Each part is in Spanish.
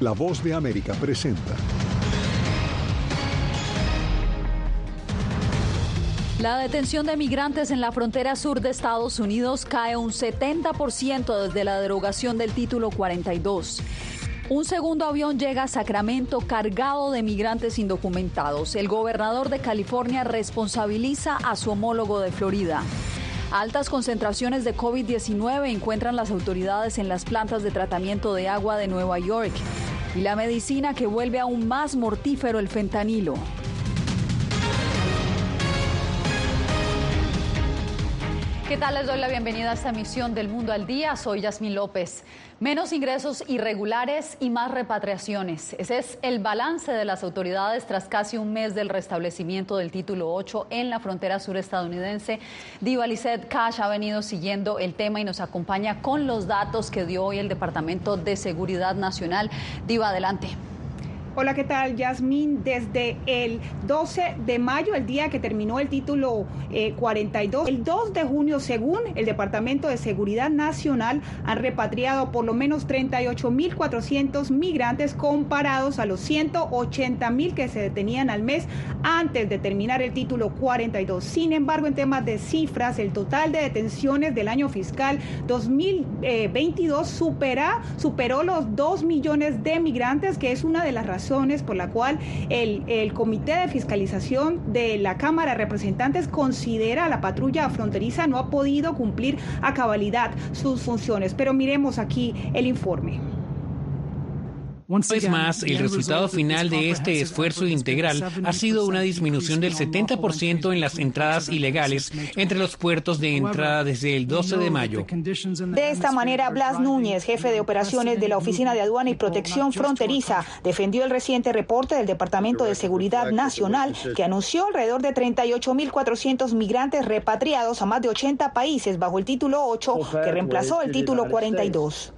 La voz de América presenta. La detención de migrantes en la frontera sur de Estados Unidos cae un 70% desde la derogación del título 42. Un segundo avión llega a Sacramento cargado de migrantes indocumentados. El gobernador de California responsabiliza a su homólogo de Florida. Altas concentraciones de COVID-19 encuentran las autoridades en las plantas de tratamiento de agua de Nueva York. Y la medicina que vuelve aún más mortífero el fentanilo. ¿Qué tal? Les doy la bienvenida a esta emisión del Mundo al Día. Soy Yasmín López. Menos ingresos irregulares y más repatriaciones. Ese es el balance de las autoridades tras casi un mes del restablecimiento del título 8 en la frontera sur estadounidense. Diva Lizette Cash ha venido siguiendo el tema y nos acompaña con los datos que dio hoy el Departamento de Seguridad Nacional. Diva, adelante. Hola, ¿qué tal, Yasmín? Desde el 12 de mayo, el día que terminó el título 42, eh, el 2 de junio, según el Departamento de Seguridad Nacional, han repatriado por lo menos 38.400 migrantes comparados a los 180.000 que se detenían al mes antes de terminar el título 42. Sin embargo, en temas de cifras, el total de detenciones del año fiscal 2022 supera, superó los 2 millones de migrantes, que es una de las razones por la cual el, el Comité de Fiscalización de la Cámara de Representantes considera a la patrulla fronteriza no ha podido cumplir a cabalidad sus funciones. Pero miremos aquí el informe. Una vez más, el resultado final de este esfuerzo integral ha sido una disminución del 70% en las entradas ilegales entre los puertos de entrada desde el 12 de mayo. De esta manera, Blas Núñez, jefe de operaciones de la Oficina de Aduana y Protección Fronteriza, defendió el reciente reporte del Departamento de Seguridad Nacional que anunció alrededor de 38.400 migrantes repatriados a más de 80 países bajo el título 8 que reemplazó el título 42.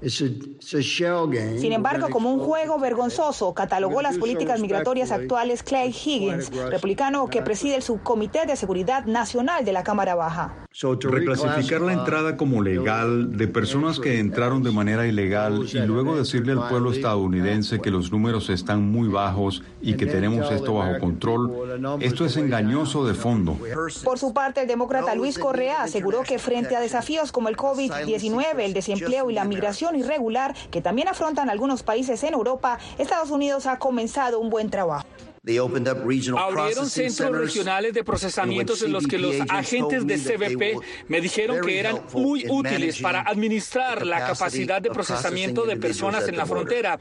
Sin embargo, como un juego vergonzoso, catalogó las políticas migratorias actuales Clay Higgins, republicano que preside el Subcomité de Seguridad Nacional de la Cámara Baja. Reclasificar la entrada como legal de personas que entraron de manera ilegal y luego decirle al pueblo estadounidense que los números están muy bajos y que tenemos esto bajo control, esto es engañoso de fondo. Por su parte, el demócrata Luis Correa aseguró que frente a desafíos como el COVID-19, el desempleo y la migración irregular que también afrontan algunos países en Europa, Estados Unidos ha comenzado un buen trabajo. Abrieron centros regionales de procesamientos en los que los agentes de CBP me dijeron que eran muy útiles para administrar la capacidad de procesamiento de personas en la frontera.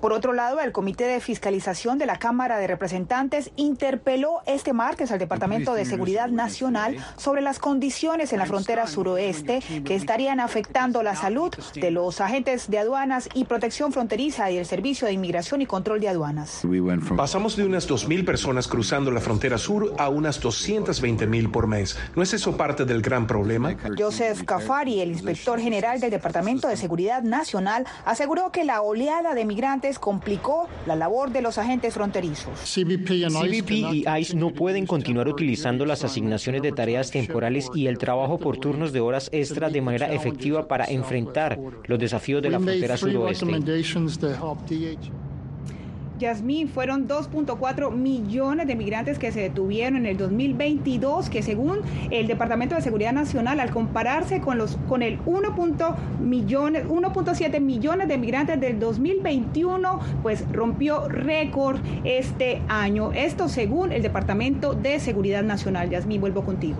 Por otro lado, el Comité de Fiscalización de la Cámara de Representantes interpeló este martes al Departamento de Seguridad Nacional sobre las condiciones en la frontera suroeste que estarían afectando la salud de los agentes de aduanas y protección fronteriza y el Servicio de Inmigración y Control de Aduanas. Pasamos de unas 2.000 personas cruzando la frontera sur a unas 220.000 por mes. ¿No es eso parte del gran problema? Joseph Cafari, el inspector general del Departamento de Seguridad Nacional, aseguró que la oleada de migrantes complicó la labor de los agentes fronterizos. CBP y ICE no pueden continuar utilizando las asignaciones de tareas temporales y el trabajo por turnos de horas extra de manera efectiva para enfrentar los desafíos de la frontera suroeste. Yasmín, fueron 2.4 millones de migrantes que se detuvieron en el 2022, que según el Departamento de Seguridad Nacional, al compararse con, los, con el 1.7 millones, millones de migrantes del 2021, pues rompió récord este año. Esto según el Departamento de Seguridad Nacional. Yasmín, vuelvo contigo.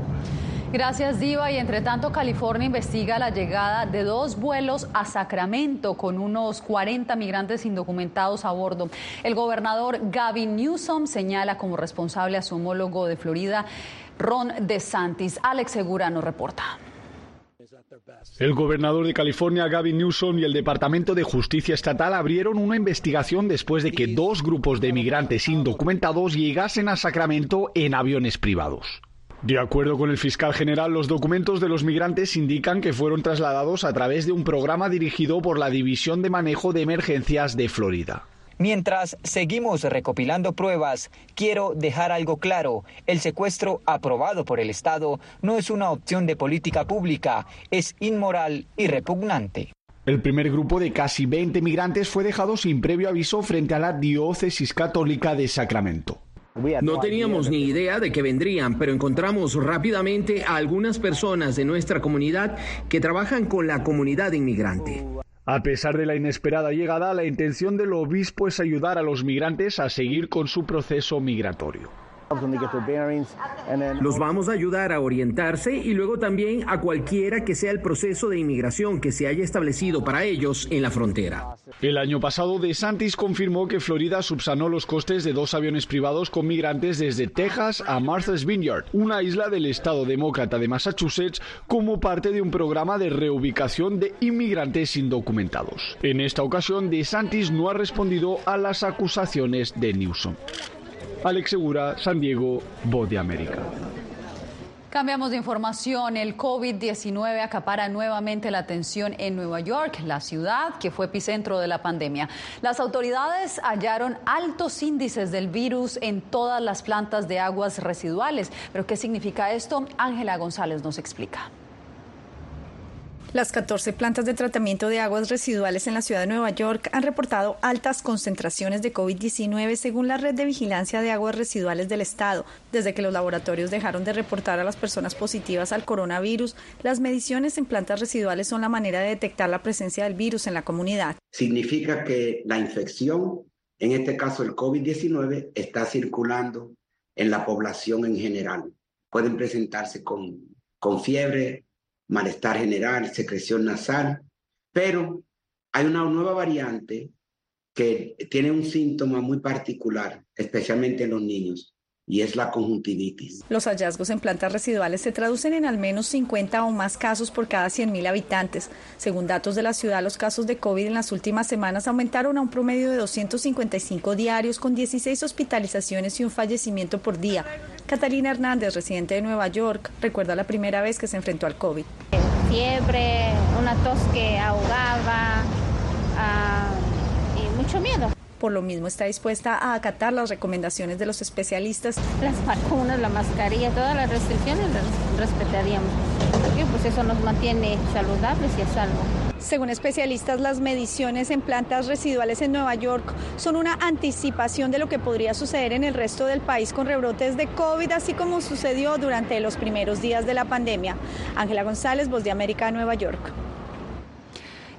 Gracias, Diva. Y entre tanto, California investiga la llegada de dos vuelos a Sacramento con unos 40 migrantes indocumentados a bordo. El gobernador Gavin Newsom señala como responsable a su homólogo de Florida, Ron DeSantis. Alex Segura nos reporta. El gobernador de California, Gavin Newsom, y el Departamento de Justicia Estatal abrieron una investigación después de que dos grupos de migrantes indocumentados llegasen a Sacramento en aviones privados. De acuerdo con el fiscal general, los documentos de los migrantes indican que fueron trasladados a través de un programa dirigido por la División de Manejo de Emergencias de Florida. Mientras seguimos recopilando pruebas, quiero dejar algo claro. El secuestro aprobado por el Estado no es una opción de política pública, es inmoral y repugnante. El primer grupo de casi 20 migrantes fue dejado sin previo aviso frente a la diócesis católica de Sacramento. No teníamos ni idea de que vendrían, pero encontramos rápidamente a algunas personas de nuestra comunidad que trabajan con la comunidad inmigrante. A pesar de la inesperada llegada, la intención del obispo es ayudar a los migrantes a seguir con su proceso migratorio. Los vamos a ayudar a orientarse y luego también a cualquiera que sea el proceso de inmigración que se haya establecido para ellos en la frontera. El año pasado, DeSantis confirmó que Florida subsanó los costes de dos aviones privados con migrantes desde Texas a Martha's Vineyard, una isla del estado demócrata de Massachusetts, como parte de un programa de reubicación de inmigrantes indocumentados. En esta ocasión, DeSantis no ha respondido a las acusaciones de Newsom. Alex Segura, San Diego, Voz de América. Cambiamos de información. El COVID-19 acapara nuevamente la atención en Nueva York, la ciudad que fue epicentro de la pandemia. Las autoridades hallaron altos índices del virus en todas las plantas de aguas residuales. ¿Pero qué significa esto? Ángela González nos explica. Las 14 plantas de tratamiento de aguas residuales en la ciudad de Nueva York han reportado altas concentraciones de COVID-19 según la red de vigilancia de aguas residuales del estado. Desde que los laboratorios dejaron de reportar a las personas positivas al coronavirus, las mediciones en plantas residuales son la manera de detectar la presencia del virus en la comunidad. Significa que la infección, en este caso el COVID-19, está circulando en la población en general. Pueden presentarse con, con fiebre, malestar general, secreción nasal, pero hay una nueva variante que tiene un síntoma muy particular, especialmente en los niños, y es la conjuntivitis. Los hallazgos en plantas residuales se traducen en al menos 50 o más casos por cada 100.000 habitantes. Según datos de la ciudad, los casos de COVID en las últimas semanas aumentaron a un promedio de 255 diarios, con 16 hospitalizaciones y un fallecimiento por día. Catalina Hernández, residente de Nueva York, recuerda la primera vez que se enfrentó al COVID. Fiebre, una tos que ahogaba ah, y mucho miedo. Por lo mismo está dispuesta a acatar las recomendaciones de los especialistas. Las vacunas, la mascarilla, todas las restricciones las respetaríamos. Porque pues eso nos mantiene saludables y a salvo. Según especialistas, las mediciones en plantas residuales en Nueva York son una anticipación de lo que podría suceder en el resto del país con rebrotes de COVID, así como sucedió durante los primeros días de la pandemia. Ángela González, Voz de América, Nueva York.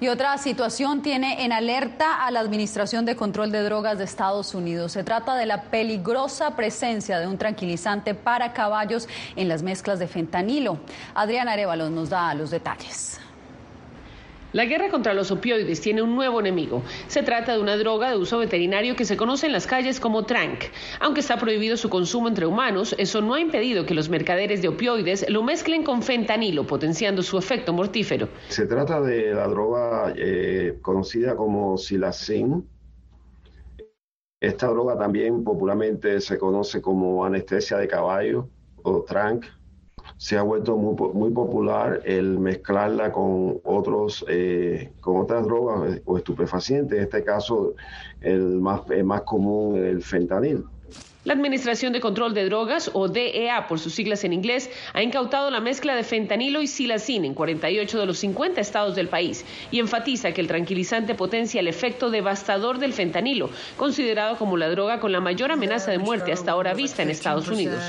Y otra situación tiene en alerta a la Administración de Control de Drogas de Estados Unidos. Se trata de la peligrosa presencia de un tranquilizante para caballos en las mezclas de fentanilo. Adrián Arevalos nos da los detalles. La guerra contra los opioides tiene un nuevo enemigo. Se trata de una droga de uso veterinario que se conoce en las calles como trank. Aunque está prohibido su consumo entre humanos, eso no ha impedido que los mercaderes de opioides lo mezclen con fentanilo, potenciando su efecto mortífero. Se trata de la droga eh, conocida como silacin. Esta droga también popularmente se conoce como anestesia de caballo o trank se ha vuelto muy, muy popular el mezclarla con otros eh, con otras drogas o estupefacientes en este caso el más, el más común el fentanil la Administración de Control de Drogas, o DEA por sus siglas en inglés, ha incautado la mezcla de fentanilo y silacin en 48 de los 50 estados del país y enfatiza que el tranquilizante potencia el efecto devastador del fentanilo, considerado como la droga con la mayor amenaza de muerte hasta ahora vista en Estados Unidos.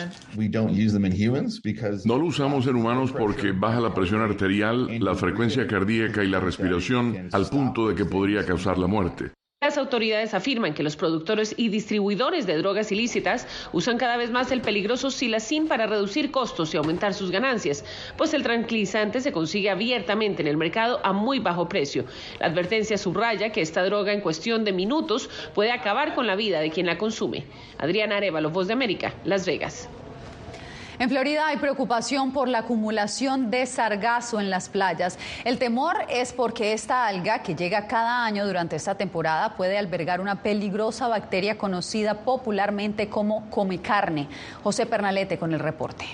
No lo usamos en humanos porque baja la presión arterial, la frecuencia cardíaca y la respiración al punto de que podría causar la muerte. Las autoridades afirman que los productores y distribuidores de drogas ilícitas usan cada vez más el peligroso silacin para reducir costos y aumentar sus ganancias, pues el tranquilizante se consigue abiertamente en el mercado a muy bajo precio. La advertencia subraya que esta droga en cuestión de minutos puede acabar con la vida de quien la consume. Adriana Arevalo, Voz de América, Las Vegas. En Florida hay preocupación por la acumulación de sargazo en las playas. El temor es porque esta alga, que llega cada año durante esta temporada, puede albergar una peligrosa bacteria conocida popularmente como come carne. José Pernalete con el reporte.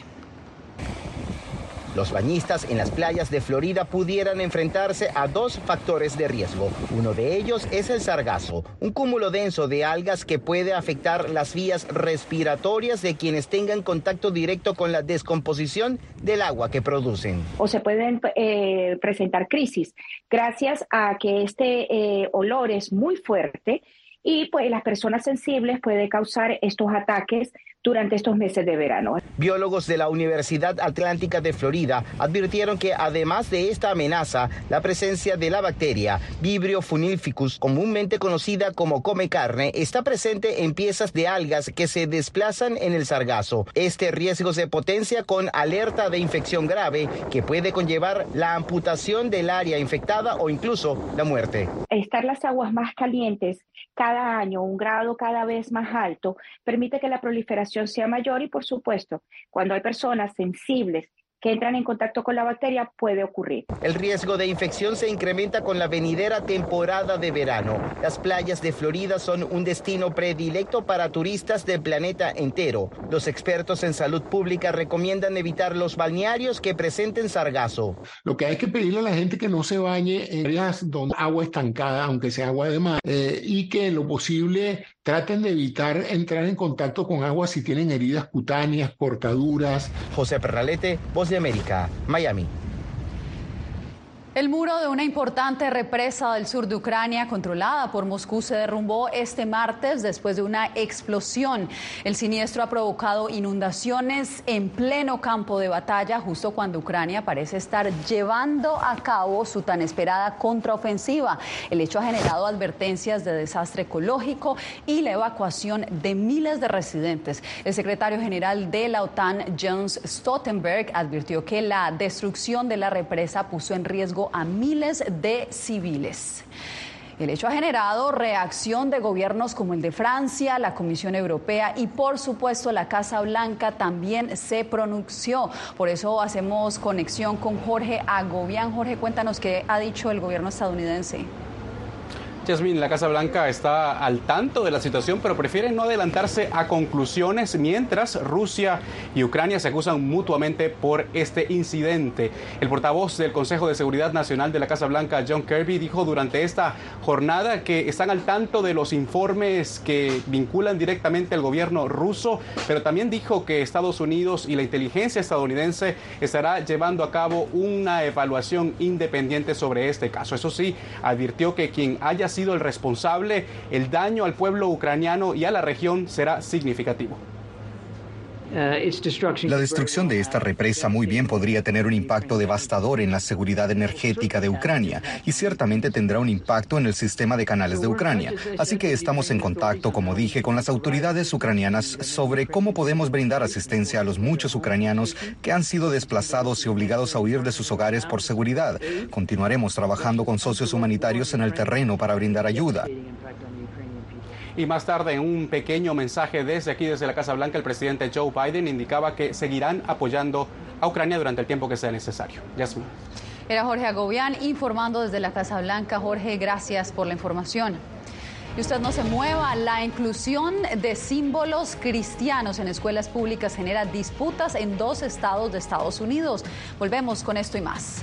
Los bañistas en las playas de Florida pudieran enfrentarse a dos factores de riesgo. Uno de ellos es el sargazo, un cúmulo denso de algas que puede afectar las vías respiratorias de quienes tengan contacto directo con la descomposición del agua que producen. O se pueden eh, presentar crisis gracias a que este eh, olor es muy fuerte y pues las personas sensibles puede causar estos ataques durante estos meses de verano. Biólogos de la Universidad Atlántica de Florida advirtieron que además de esta amenaza, la presencia de la bacteria Vibrio funilficus, comúnmente conocida como come carne, está presente en piezas de algas que se desplazan en el sargazo. Este riesgo se potencia con alerta de infección grave que puede conllevar la amputación del área infectada o incluso la muerte. Estar las aguas más calientes cada año, un grado cada vez más alto, permite que la proliferación sea mayor y, por supuesto, cuando hay personas sensibles que entran en contacto con la bacteria puede ocurrir. El riesgo de infección se incrementa con la venidera temporada de verano. Las playas de Florida son un destino predilecto para turistas del planeta entero. Los expertos en salud pública recomiendan evitar los balnearios que presenten sargazo. Lo que hay que pedirle a la gente que no se bañe en áreas donde agua estancada, aunque sea agua de mar, eh, y que en lo posible traten de evitar entrar en contacto con agua si tienen heridas cutáneas, cortaduras. José Perralete, Voz de América, Miami. El muro de una importante represa del sur de Ucrania controlada por Moscú se derrumbó este martes después de una explosión. El siniestro ha provocado inundaciones en pleno campo de batalla justo cuando Ucrania parece estar llevando a cabo su tan esperada contraofensiva. El hecho ha generado advertencias de desastre ecológico y la evacuación de miles de residentes. El secretario general de la OTAN, Jens Stoltenberg, advirtió que la destrucción de la represa puso en riesgo a miles de civiles. El hecho ha generado reacción de gobiernos como el de Francia, la Comisión Europea y por supuesto la Casa Blanca también se pronunció. Por eso hacemos conexión con Jorge Agobián. Jorge, cuéntanos qué ha dicho el gobierno estadounidense. La Casa Blanca está al tanto de la situación, pero prefiere no adelantarse a conclusiones mientras Rusia y Ucrania se acusan mutuamente por este incidente. El portavoz del Consejo de Seguridad Nacional de la Casa Blanca, John Kirby, dijo durante esta jornada que están al tanto de los informes que vinculan directamente al gobierno ruso, pero también dijo que Estados Unidos y la inteligencia estadounidense estará llevando a cabo una evaluación independiente sobre este caso. Eso sí, advirtió que quien haya sido el responsable, el daño al pueblo ucraniano y a la región será significativo. La destrucción de esta represa muy bien podría tener un impacto devastador en la seguridad energética de Ucrania y ciertamente tendrá un impacto en el sistema de canales de Ucrania. Así que estamos en contacto, como dije, con las autoridades ucranianas sobre cómo podemos brindar asistencia a los muchos ucranianos que han sido desplazados y obligados a huir de sus hogares por seguridad. Continuaremos trabajando con socios humanitarios en el terreno para brindar ayuda. Y más tarde, en un pequeño mensaje desde aquí, desde la Casa Blanca, el presidente Joe Biden indicaba que seguirán apoyando a Ucrania durante el tiempo que sea necesario. Yasmin. Era Jorge Agobián informando desde la Casa Blanca. Jorge, gracias por la información. Y usted no se mueva, la inclusión de símbolos cristianos en escuelas públicas genera disputas en dos estados de Estados Unidos. Volvemos con esto y más.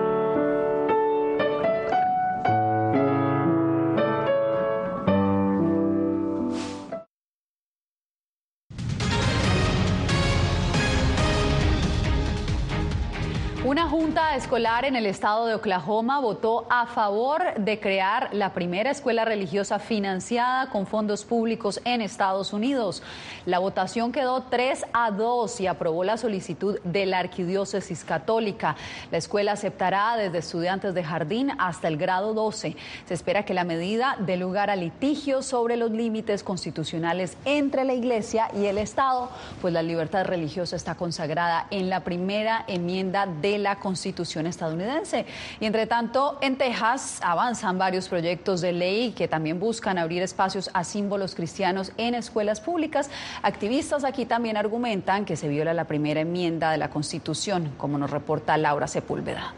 Junta escolar en el estado de Oklahoma votó a favor de crear la primera escuela religiosa financiada con fondos públicos en Estados Unidos. La votación quedó 3 a 2 y aprobó la solicitud de la Arquidiócesis Católica. La escuela aceptará desde estudiantes de jardín hasta el grado 12. Se espera que la medida dé lugar a litigios sobre los límites constitucionales entre la Iglesia y el Estado, pues la libertad religiosa está consagrada en la primera enmienda de la Constitución estadounidense. Y entre tanto, en Texas avanzan varios proyectos de ley que también buscan abrir espacios a símbolos cristianos en escuelas públicas. Activistas aquí también argumentan que se viola la primera enmienda de la Constitución, como nos reporta Laura Sepúlveda.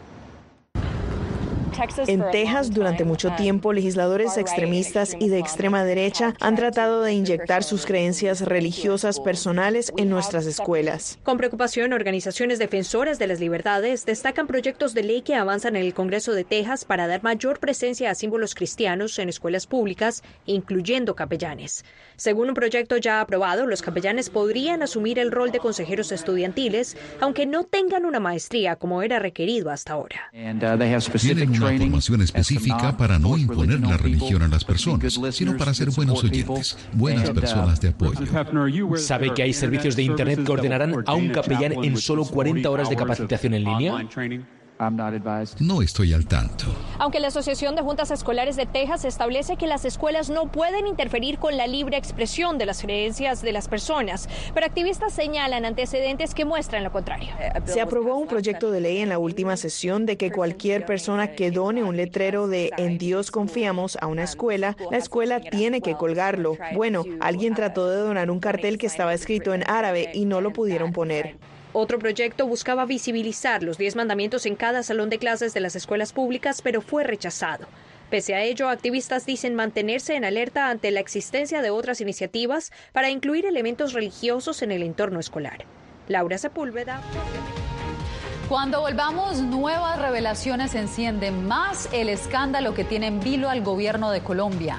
En Texas, durante mucho tiempo, legisladores extremistas y de extrema derecha han tratado de inyectar sus creencias religiosas personales en nuestras escuelas. Con preocupación, organizaciones defensoras de las libertades destacan proyectos de ley que avanzan en el Congreso de Texas para dar mayor presencia a símbolos cristianos en escuelas públicas, incluyendo capellanes. Según un proyecto ya aprobado, los capellanes podrían asumir el rol de consejeros estudiantiles, aunque no tengan una maestría como era requerido hasta ahora. Tienen una formación específica para no imponer la religión a las personas, sino para ser buenos oyentes, buenas personas de apoyo. ¿Sabe que hay servicios de Internet que ordenarán a un capellán en solo 40 horas de capacitación en línea? No estoy al tanto. Aunque la Asociación de Juntas Escolares de Texas establece que las escuelas no pueden interferir con la libre expresión de las creencias de las personas, pero activistas señalan antecedentes que muestran lo contrario. Se aprobó un proyecto de ley en la última sesión de que cualquier persona que done un letrero de En Dios confiamos a una escuela, la escuela tiene que colgarlo. Bueno, alguien trató de donar un cartel que estaba escrito en árabe y no lo pudieron poner. Otro proyecto buscaba visibilizar los 10 mandamientos en cada salón de clases de las escuelas públicas, pero fue rechazado. Pese a ello, activistas dicen mantenerse en alerta ante la existencia de otras iniciativas para incluir elementos religiosos en el entorno escolar. Laura Sepúlveda. Cuando volvamos, nuevas revelaciones encienden más el escándalo que tiene en vilo al gobierno de Colombia.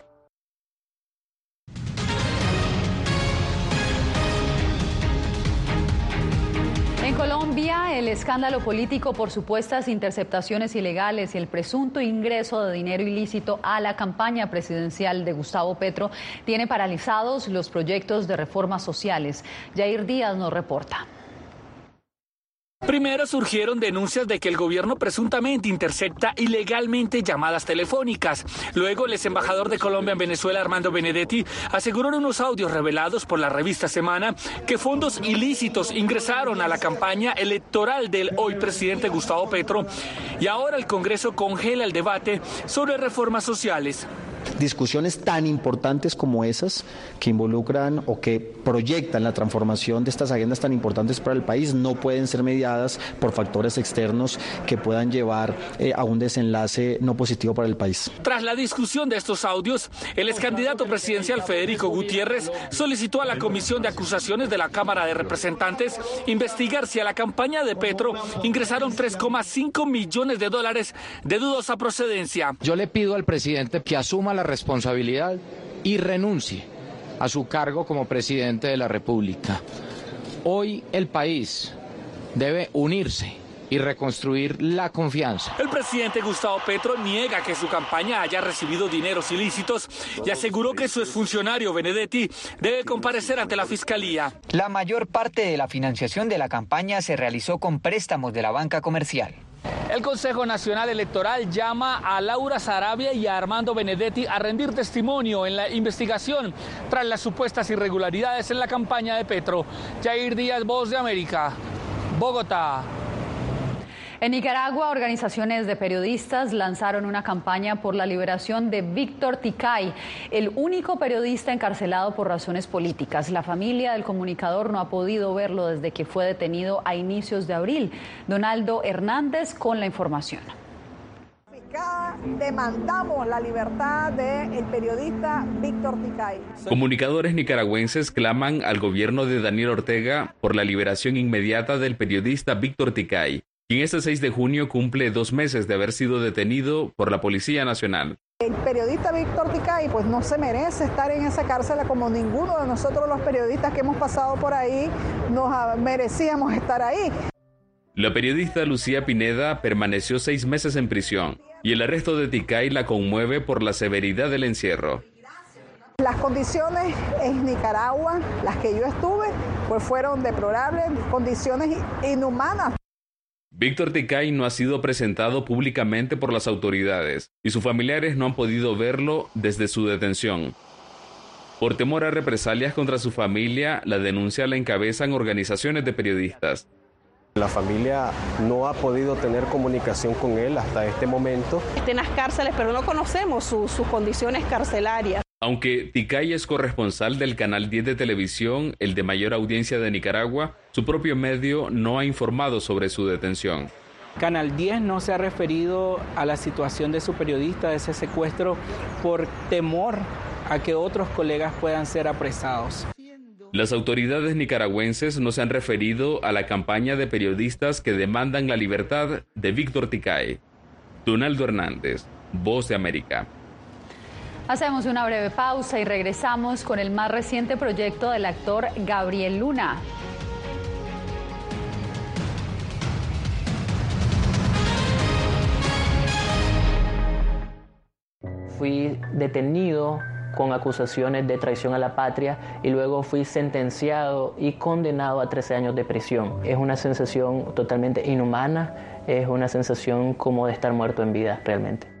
Colombia, el escándalo político por supuestas interceptaciones ilegales y el presunto ingreso de dinero ilícito a la campaña presidencial de Gustavo Petro tiene paralizados los proyectos de reformas sociales. Jair Díaz nos reporta. Primero surgieron denuncias de que el gobierno presuntamente intercepta ilegalmente llamadas telefónicas. Luego, el ex embajador de Colombia en Venezuela, Armando Benedetti, aseguró en unos audios revelados por la revista Semana que fondos ilícitos ingresaron a la campaña electoral del hoy presidente Gustavo Petro. Y ahora el Congreso congela el debate sobre reformas sociales discusiones tan importantes como esas que involucran o que proyectan la transformación de estas agendas tan importantes para el país no pueden ser mediadas por factores externos que puedan llevar eh, a un desenlace no positivo para el país. Tras la discusión de estos audios, el ex candidato presidencial Federico Gutiérrez solicitó a la Comisión de Acusaciones de la Cámara de Representantes investigar si a la campaña de Petro ingresaron 3,5 millones de dólares de dudosa procedencia. Yo le pido al presidente que asuma la responsabilidad y renuncie a su cargo como presidente de la República. Hoy el país debe unirse y reconstruir la confianza. El presidente Gustavo Petro niega que su campaña haya recibido dineros ilícitos y aseguró que su exfuncionario Benedetti debe comparecer ante la fiscalía. La mayor parte de la financiación de la campaña se realizó con préstamos de la banca comercial. El Consejo Nacional Electoral llama a Laura Sarabia y a Armando Benedetti a rendir testimonio en la investigación tras las supuestas irregularidades en la campaña de Petro. Jair Díaz, Voz de América, Bogotá. En Nicaragua, organizaciones de periodistas lanzaron una campaña por la liberación de Víctor Ticay, el único periodista encarcelado por razones políticas. La familia del comunicador no ha podido verlo desde que fue detenido a inicios de abril. Donaldo Hernández con la información demandamos la libertad del periodista Víctor Ticay. Comunicadores nicaragüenses claman al gobierno de Daniel Ortega por la liberación inmediata del periodista Víctor Ticay, quien este 6 de junio cumple dos meses de haber sido detenido por la Policía Nacional. El periodista Víctor Ticay pues no se merece estar en esa cárcel como ninguno de nosotros los periodistas que hemos pasado por ahí nos merecíamos estar ahí. La periodista Lucía Pineda permaneció seis meses en prisión y el arresto de Ticay la conmueve por la severidad del encierro. Las condiciones en Nicaragua, las que yo estuve, pues fueron deplorables, condiciones inhumanas. Víctor Ticay no ha sido presentado públicamente por las autoridades y sus familiares no han podido verlo desde su detención. Por temor a represalias contra su familia, la denuncia la encabezan organizaciones de periodistas. La familia no ha podido tener comunicación con él hasta este momento. Está en las cárceles, pero no conocemos sus condiciones carcelarias. Aunque Ticay es corresponsal del canal 10 de televisión, el de mayor audiencia de Nicaragua, su propio medio no ha informado sobre su detención. Canal 10 no se ha referido a la situación de su periodista, de ese secuestro, por temor a que otros colegas puedan ser apresados. Las autoridades nicaragüenses no se han referido a la campaña de periodistas que demandan la libertad de Víctor Ticay. Donaldo Hernández, Voz de América. Hacemos una breve pausa y regresamos con el más reciente proyecto del actor Gabriel Luna. Fui detenido con acusaciones de traición a la patria y luego fui sentenciado y condenado a 13 años de prisión. Es una sensación totalmente inhumana, es una sensación como de estar muerto en vida realmente.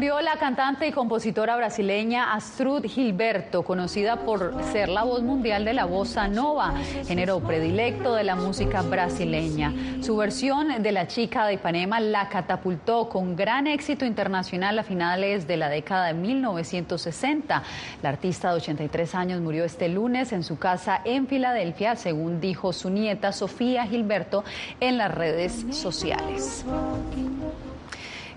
Murió la cantante y compositora brasileña Astrud Gilberto, conocida por ser la voz mundial de la bossa nova, género predilecto de la música brasileña. Su versión de La chica de Ipanema la catapultó con gran éxito internacional a finales de la década de 1960. La artista de 83 años murió este lunes en su casa en Filadelfia, según dijo su nieta Sofía Gilberto en las redes sociales.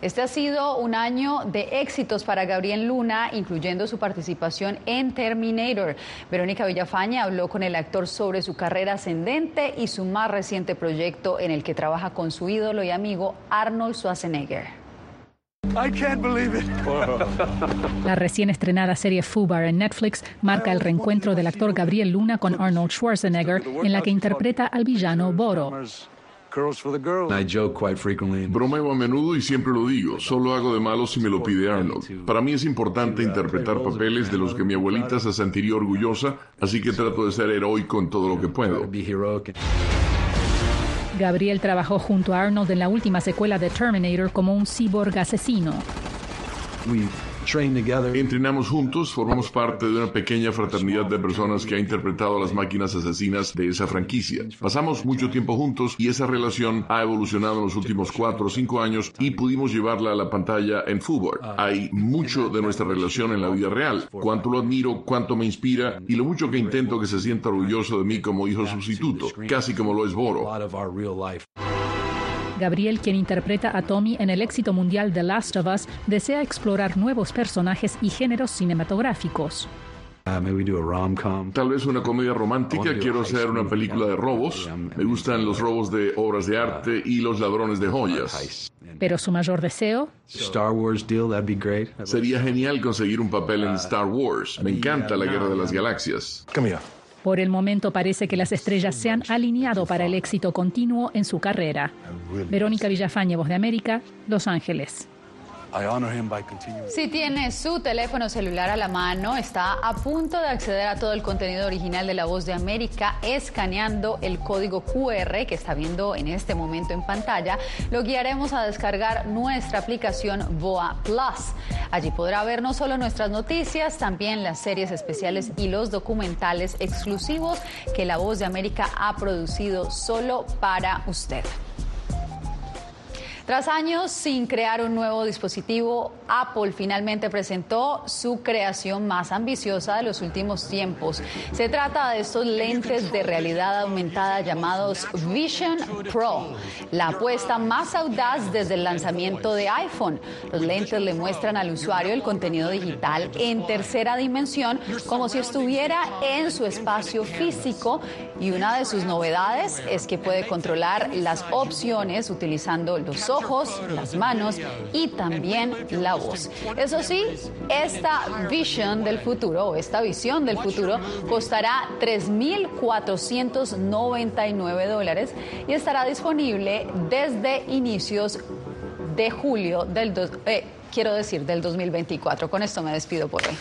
Este ha sido un año de éxitos para Gabriel Luna, incluyendo su participación en Terminator. Verónica Villafaña habló con el actor sobre su carrera ascendente y su más reciente proyecto en el que trabaja con su ídolo y amigo Arnold Schwarzenegger. La recién estrenada serie Fubar en Netflix marca el reencuentro del actor Gabriel Luna con Arnold Schwarzenegger, en la que interpreta al villano Boro. Bromeo a menudo y siempre lo digo, solo hago de malo si me lo pide Arnold. Para mí es importante interpretar papeles de los que mi abuelita se sentiría orgullosa, así que trato de ser heroico en todo lo que puedo. Gabriel trabajó junto a Arnold en la última secuela de Terminator como un cyborg asesino. Entrenamos juntos, formamos parte de una pequeña fraternidad de personas que ha interpretado a las máquinas asesinas de esa franquicia. Pasamos mucho tiempo juntos y esa relación ha evolucionado en los últimos cuatro o cinco años y pudimos llevarla a la pantalla en fútbol. Hay mucho de nuestra relación en la vida real. Cuánto lo admiro, cuánto me inspira y lo mucho que intento que se sienta orgulloso de mí como hijo sustituto, casi como lo es Boro. Gabriel, quien interpreta a Tommy en el éxito mundial The Last of Us, desea explorar nuevos personajes y géneros cinematográficos. Tal vez una comedia romántica. Quiero hacer una película de robos. Me gustan los robos de obras de arte y los ladrones de joyas. Pero su mayor deseo sería genial conseguir un papel en Star Wars. Me encanta la Guerra de las Galaxias. Por el momento parece que las estrellas se han alineado para el éxito continuo en su carrera. Verónica Villafañe, Voz de América, Los Ángeles. Si tiene su teléfono celular a la mano, está a punto de acceder a todo el contenido original de La Voz de América escaneando el código QR que está viendo en este momento en pantalla. Lo guiaremos a descargar nuestra aplicación Voa Plus. Allí podrá ver no solo nuestras noticias, también las series especiales y los documentales exclusivos que La Voz de América ha producido solo para usted. Tras años sin crear un nuevo dispositivo, Apple finalmente presentó su creación más ambiciosa de los últimos tiempos. Se trata de estos lentes de realidad aumentada llamados Vision Pro, la apuesta más audaz desde el lanzamiento de iPhone. Los lentes le muestran al usuario el contenido digital en tercera dimensión como si estuviera en su espacio físico y una de sus novedades es que puede controlar las opciones utilizando los ojos, las manos y también la voz. Eso sí, esta vision del futuro o esta visión del futuro costará 3.499 dólares y estará disponible desde inicios de julio del, eh, quiero decir, del 2024. Con esto me despido por hoy.